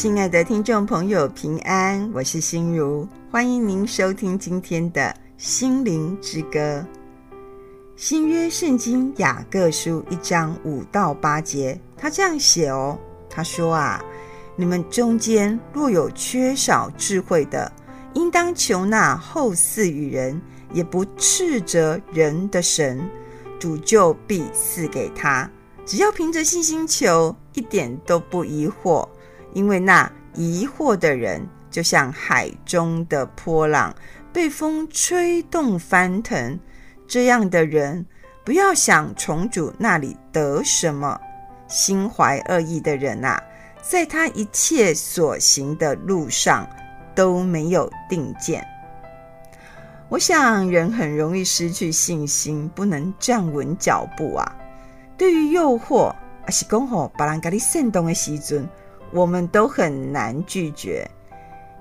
亲爱的听众朋友，平安，我是心如，欢迎您收听今天的心灵之歌。新约圣经雅各书一章五到八节，他这样写哦，他说啊，你们中间若有缺少智慧的，应当求那厚赐与人，也不斥责人的神，主就必赐给他。只要凭着信心求，一点都不疑惑。因为那疑惑的人，就像海中的波浪，被风吹动翻腾。这样的人，不要想从主那里得什么。心怀恶意的人啊，在他一切所行的路上都没有定见。我想，人很容易失去信心，不能站稳脚步啊。对于诱惑，阿是讲吼，别人给你煽动的时阵。我们都很难拒绝，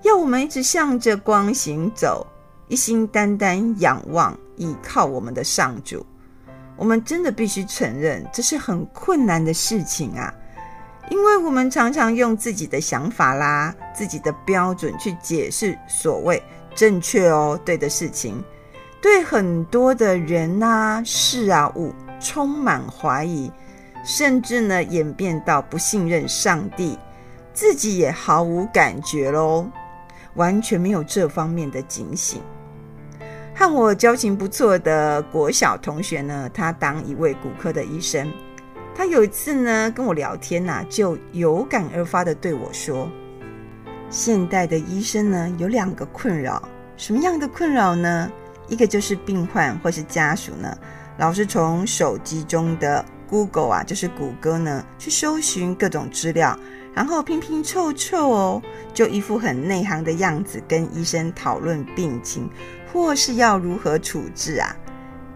要我们一直向着光行走，一心单单仰望、倚靠我们的上主。我们真的必须承认，这是很困难的事情啊！因为我们常常用自己的想法啦、自己的标准去解释所谓正确哦、对的事情，对很多的人啊、事啊、物充满怀疑，甚至呢演变到不信任上帝。自己也毫无感觉喽，完全没有这方面的警醒。和我交情不错的国小同学呢，他当一位骨科的医生。他有一次呢跟我聊天呐、啊，就有感而发的对我说：“现代的医生呢有两个困扰，什么样的困扰呢？一个就是病患或是家属呢，老是从手机中的 Google 啊，就是谷歌呢，去搜寻各种资料。”然后拼拼凑凑哦，就一副很内行的样子，跟医生讨论病情，或是要如何处置啊。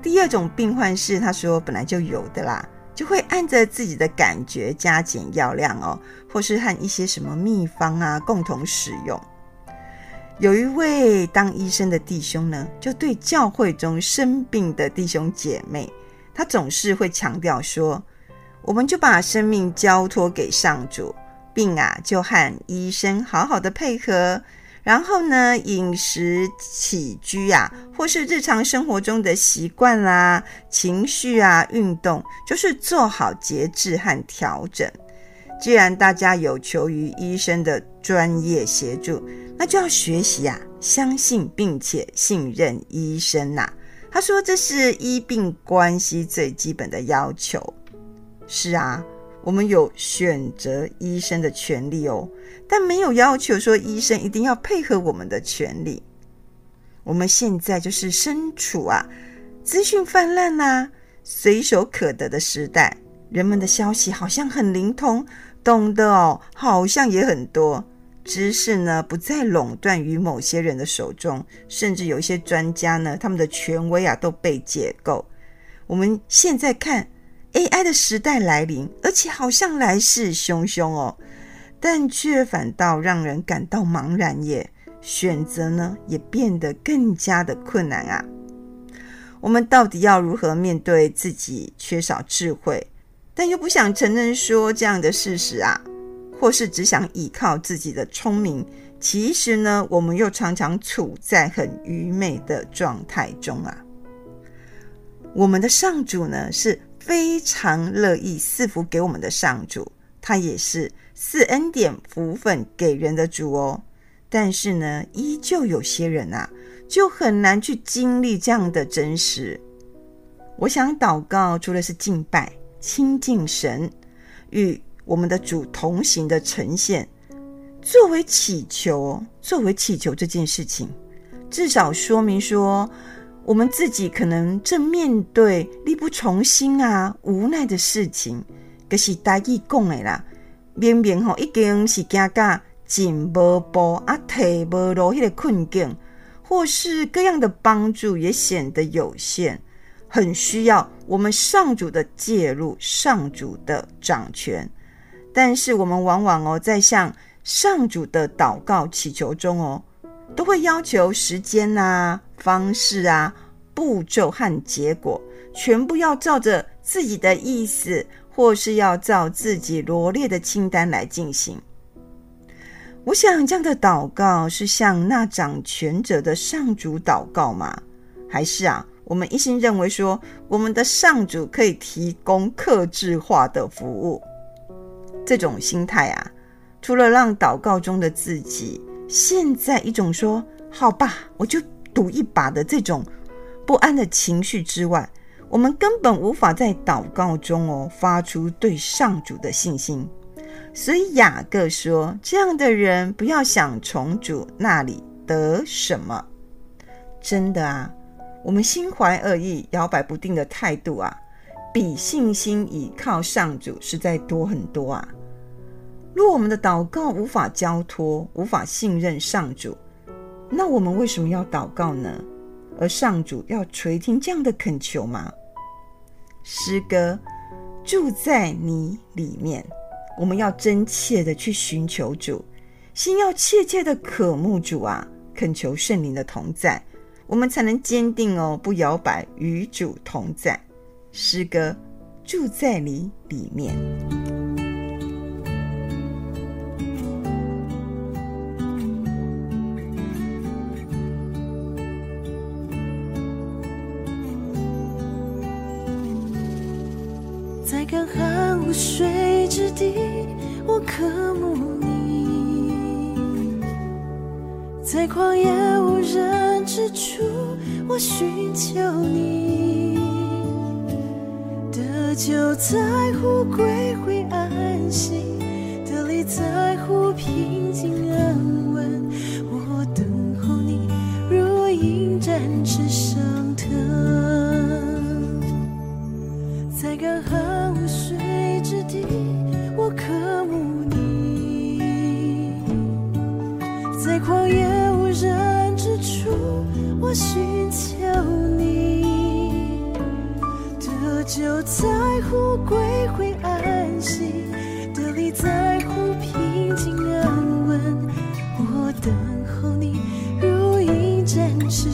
第二种病患是，他说本来就有的啦，就会按着自己的感觉加减药量哦，或是和一些什么秘方啊共同使用。有一位当医生的弟兄呢，就对教会中生病的弟兄姐妹，他总是会强调说，我们就把生命交托给上主。病啊，就和医生好好的配合，然后呢，饮食起居啊，或是日常生活中的习惯啦、情绪啊、运动，就是做好节制和调整。既然大家有求于医生的专业协助，那就要学习啊，相信并且信任医生呐、他说，这是医病关系最基本的要求。是啊。我们有选择医生的权利哦，但没有要求说医生一定要配合我们的权利。我们现在就是身处啊，资讯泛滥呐，随手可得的时代，人们的消息好像很灵通，懂得哦，好像也很多。知识呢，不再垄断于某些人的手中，甚至有一些专家呢，他们的权威啊都被解构。我们现在看。AI 的时代来临，而且好像来势汹汹哦，但却反倒让人感到茫然耶。选择呢，也变得更加的困难啊。我们到底要如何面对自己缺少智慧，但又不想承认说这样的事实啊？或是只想依靠自己的聪明？其实呢，我们又常常处在很愚昧的状态中啊。我们的上主呢，是。非常乐意赐福给我们的上主，他也是赐恩典福分给人的主哦。但是呢，依旧有些人啊，就很难去经历这样的真实。我想祷告，除了是敬拜、亲近神，与我们的主同行的呈现，作为祈求，作为祈求这件事情，至少说明说。我们自己可能正面对力不从心啊、无奈的事情，可是大意讲的啦，明明吼已经是惊到进无步啊、退无路迄个困境，或是各样的帮助也显得有限，很需要我们上主的介入、上主的掌权。但是我们往往哦，在向上主的祷告祈求中哦。都会要求时间啊、方式啊、步骤和结果，全部要照着自己的意思，或是要照自己罗列的清单来进行。我想这样的祷告是向那掌权者的上主祷告吗？还是啊，我们一心认为说我们的上主可以提供克制化的服务？这种心态啊，除了让祷告中的自己陷在一种说好吧，我就赌一把的这种不安的情绪之外，我们根本无法在祷告中哦发出对上主的信心。所以雅各说：“这样的人不要想从主那里得什么。”真的啊，我们心怀恶意、摇摆不定的态度啊，比信心倚靠上主实在多很多啊。若我们的祷告无法交托、无法信任上主，那我们为什么要祷告呢？而上主要垂听这样的恳求吗？诗歌住在你里面。我们要真切的去寻求主，心要切切的渴慕主啊，恳求圣灵的同在，我们才能坚定哦，不摇摆，与主同在。诗歌住在你里面，干旱无水之地，我渴慕你；在旷野无人之处，我寻求你。得救在乎归回安息，得力在乎平静安稳。我等候你，如鹰展翅上腾，在干旱寻求你。得救在乎归回安息，得力在乎平静安稳。我等候你，如影展翅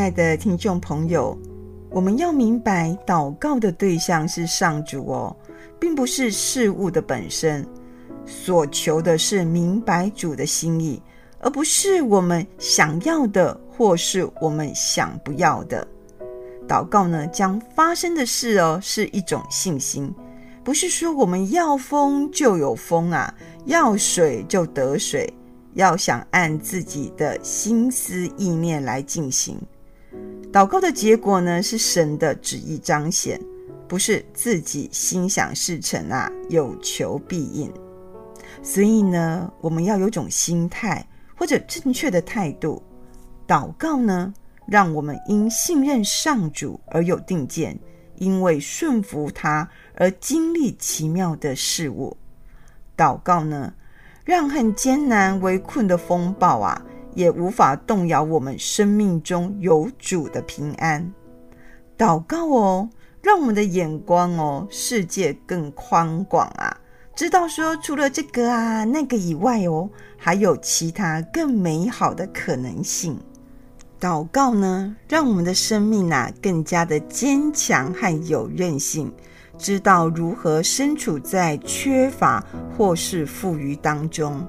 亲爱的听众朋友，我们要明白，祷告的对象是上主哦，并不是事物的本身。所求的是明白主的心意，而不是我们想要的，或是我们想不要的。祷告呢，将发生的事哦，是一种信心，不是说我们要风就有风啊，要水就得水。要想按自己的心思意念来进行祷告的结果呢，是神的旨意彰显，不是自己心想事成啊，有求必应。所以呢，我们要有种心态或者正确的态度。祷告呢，让我们因信任上主而有定见，因为顺服他而经历奇妙的事物。祷告呢，让很艰难围困的风暴啊，也无法动摇我们生命中有主的平安。祷告哦，让我们的眼光哦，世界更宽广啊。知道说，除了这个啊那个以外哦，还有其他更美好的可能性。祷告呢，让我们的生命啊更加的坚强和有韧性，知道如何身处在缺乏或是富裕当中。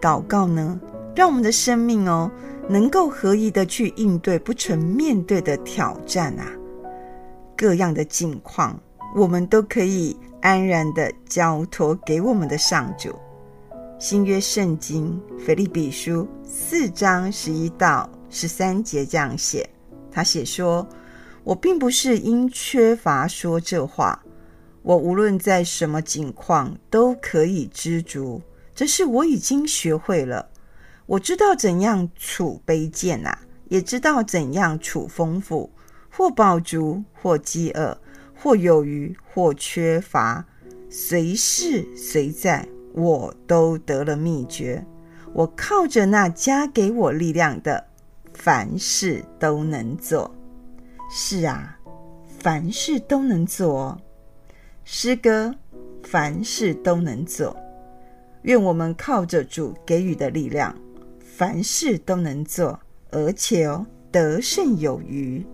祷告呢，让我们的生命哦能够合宜的去应对不曾面对的挑战啊，各样的境况，我们都可以。安然的交托给我们的上主。新约圣经腓利比书四章十一到十三节这样写，他写说：“我并不是因缺乏说这话，我无论在什么境况都可以知足，这是我已经学会了。我知道怎样处卑贱啊，也知道怎样处丰富，或饱足，或饥饿。”或有余，或缺乏，随事随在，我都得了秘诀。我靠着那加给我力量的，凡事都能做。是啊，凡事都能做。诗歌，凡事都能做。愿我们靠着主给予的力量，凡事都能做，而且哦，得胜有余。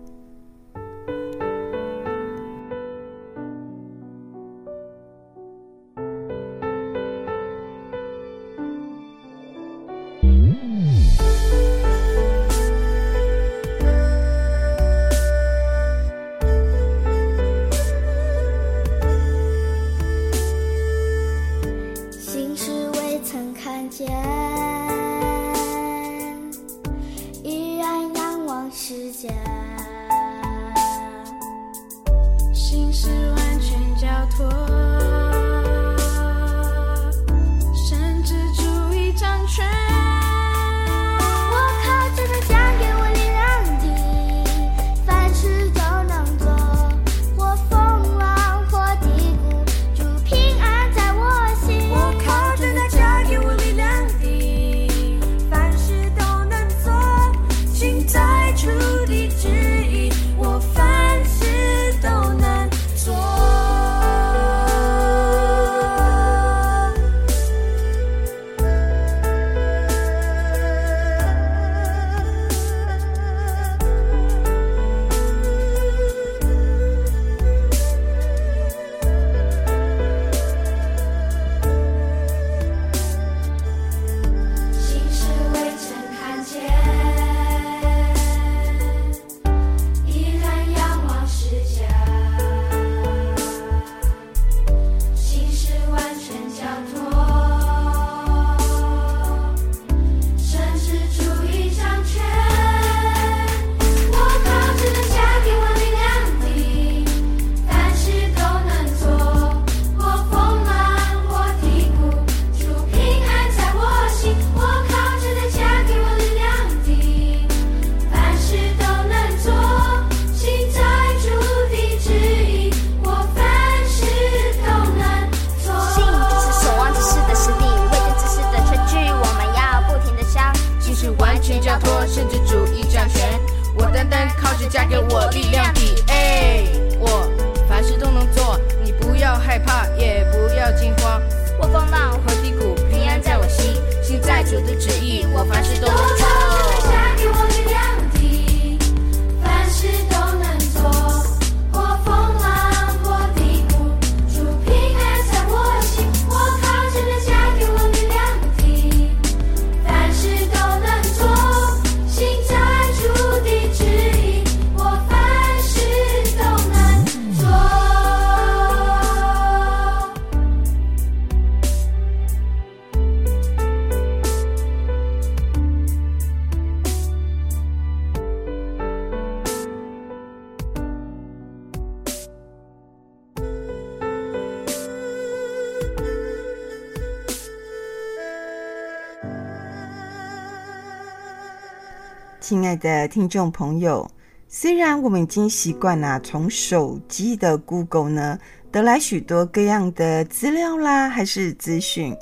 亲爱的听众朋友，虽然我们已经习惯了从手机的 Google 呢得来许多各样的资料啦，还是资讯，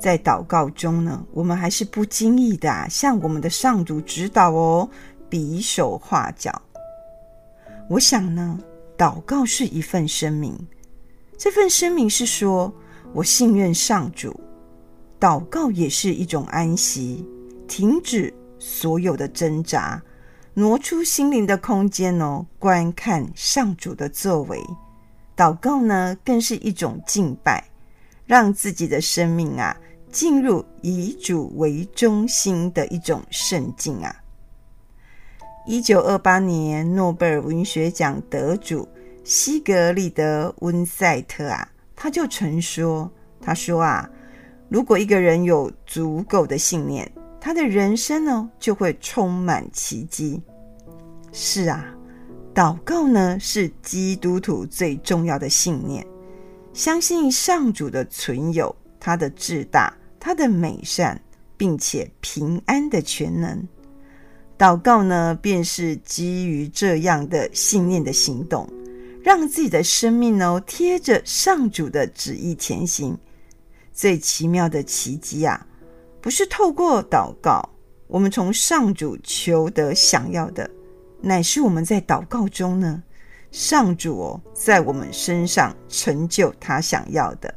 在祷告中呢，我们还是不经意的向我们的上主指导哦，比手画脚。我想呢，祷告是一份声明，这份声明是说我信任上主。祷告也是一种安息，停止所有的挣扎，挪出心灵的空间哦，观看上主的作为。祷告呢，更是一种敬拜，让自己的生命啊，进入以主为中心的一种圣境啊。一九二八年诺贝尔文学奖得主西格里德温塞特啊，他就曾说：“他说啊。”如果一个人有足够的信念，他的人生呢，就会充满奇迹。是啊，祷告呢，是基督徒最重要的信念。相信上主的存有，他的至大，他的美善，并且平安的全能。祷告呢，便是基于这样的信念的行动，让自己的生命呢，贴着上主的旨意前行。最奇妙的奇迹啊，不是透过祷告，我们从上主求得想要的，乃是我们在祷告中呢，上主哦，在我们身上成就他想要的。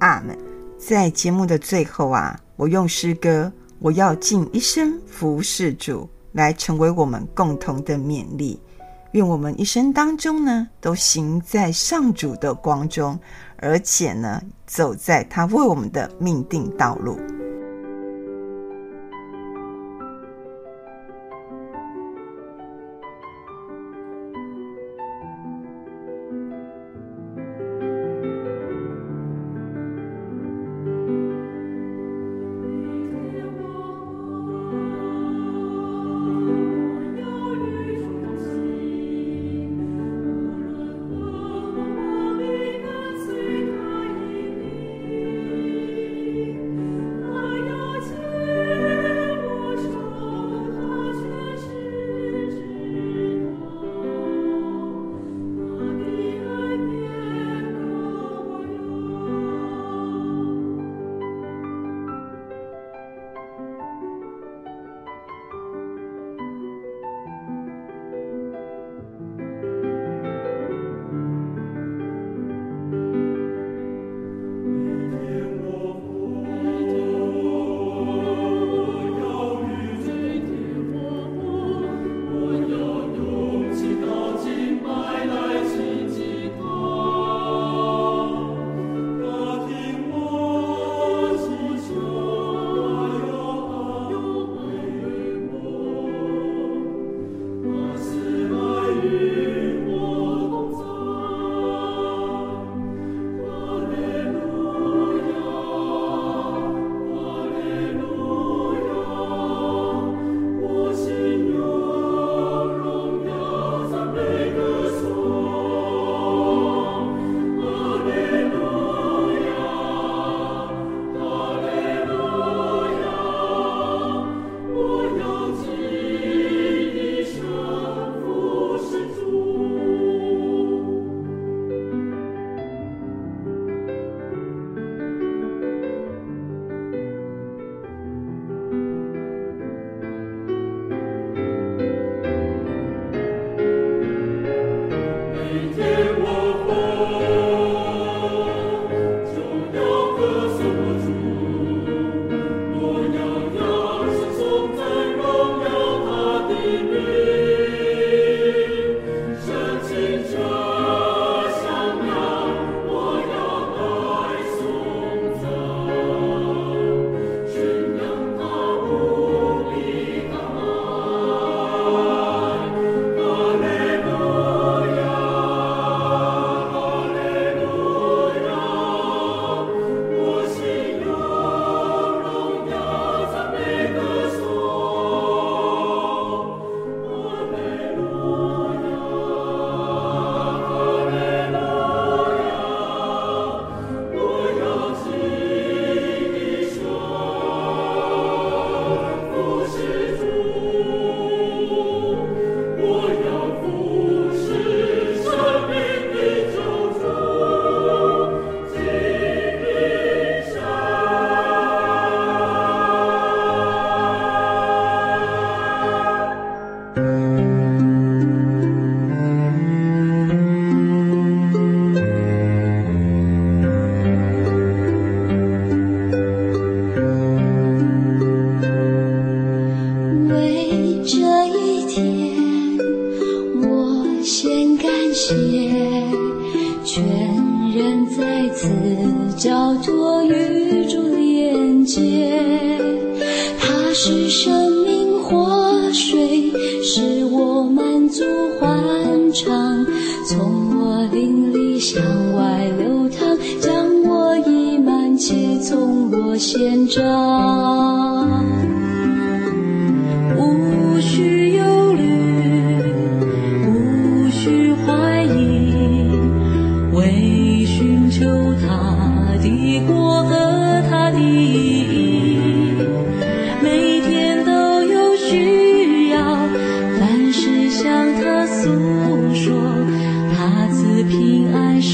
阿门。在节目的最后啊，我用诗歌《我要尽一生服侍主》来成为我们共同的勉励。愿我们一生当中呢，都行在上主的光中，而且呢，走在他为我们的命定道路。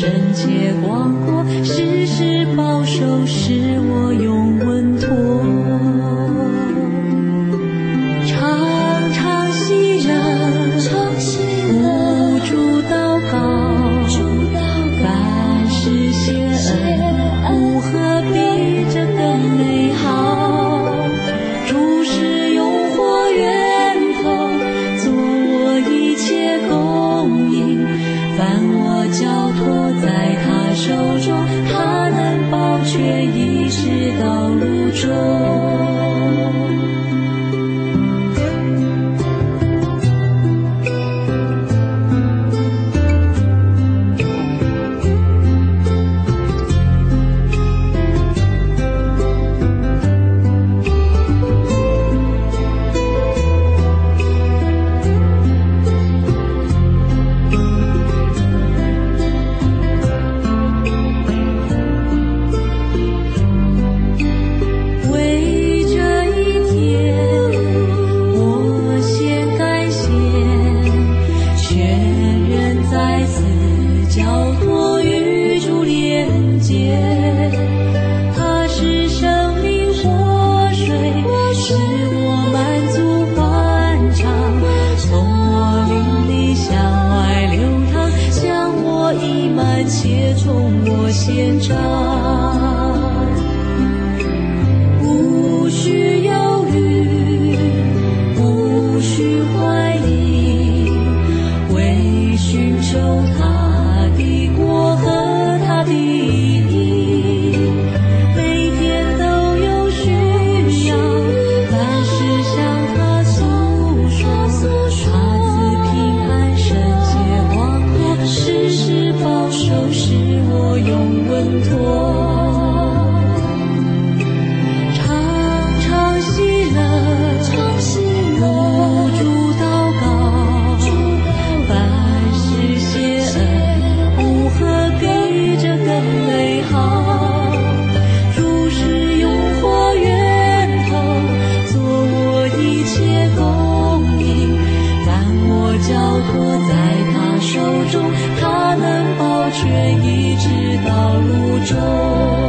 人间广阔却一直到路中。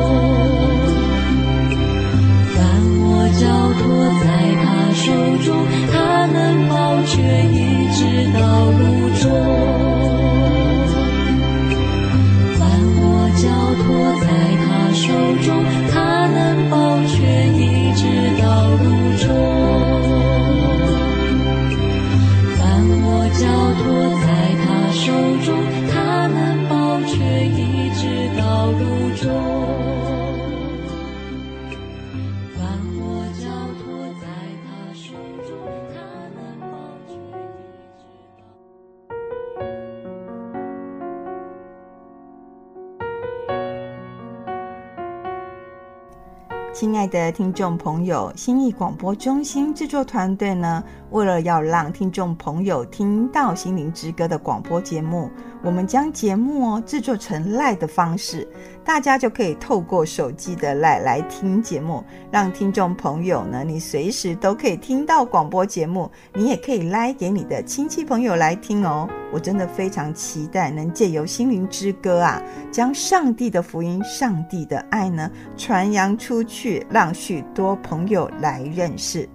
亲爱的听众朋友，心意广播中心制作团队呢，为了要让听众朋友听到《心灵之歌》的广播节目，我们将节目哦制作成 live 的方式，大家就可以透过手机的来来听节目，让听众朋友呢，你随时都可以听到广播节目，你也可以来给你的亲戚朋友来听哦。我真的非常期待能借由《心灵之歌》啊，将上帝的福音、上帝的爱呢传扬出去，让许多朋友来认识。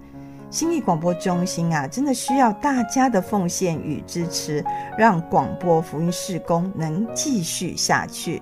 心理广播中心啊，真的需要大家的奉献与支持，让广播福音事工能继续下去。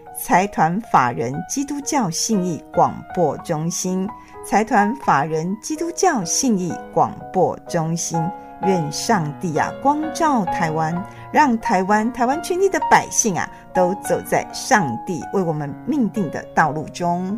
财团法人基督教信义广播中心，财团法人基督教信义广播中心，愿上帝啊光照台湾，让台湾台湾全体的百姓啊都走在上帝为我们命定的道路中。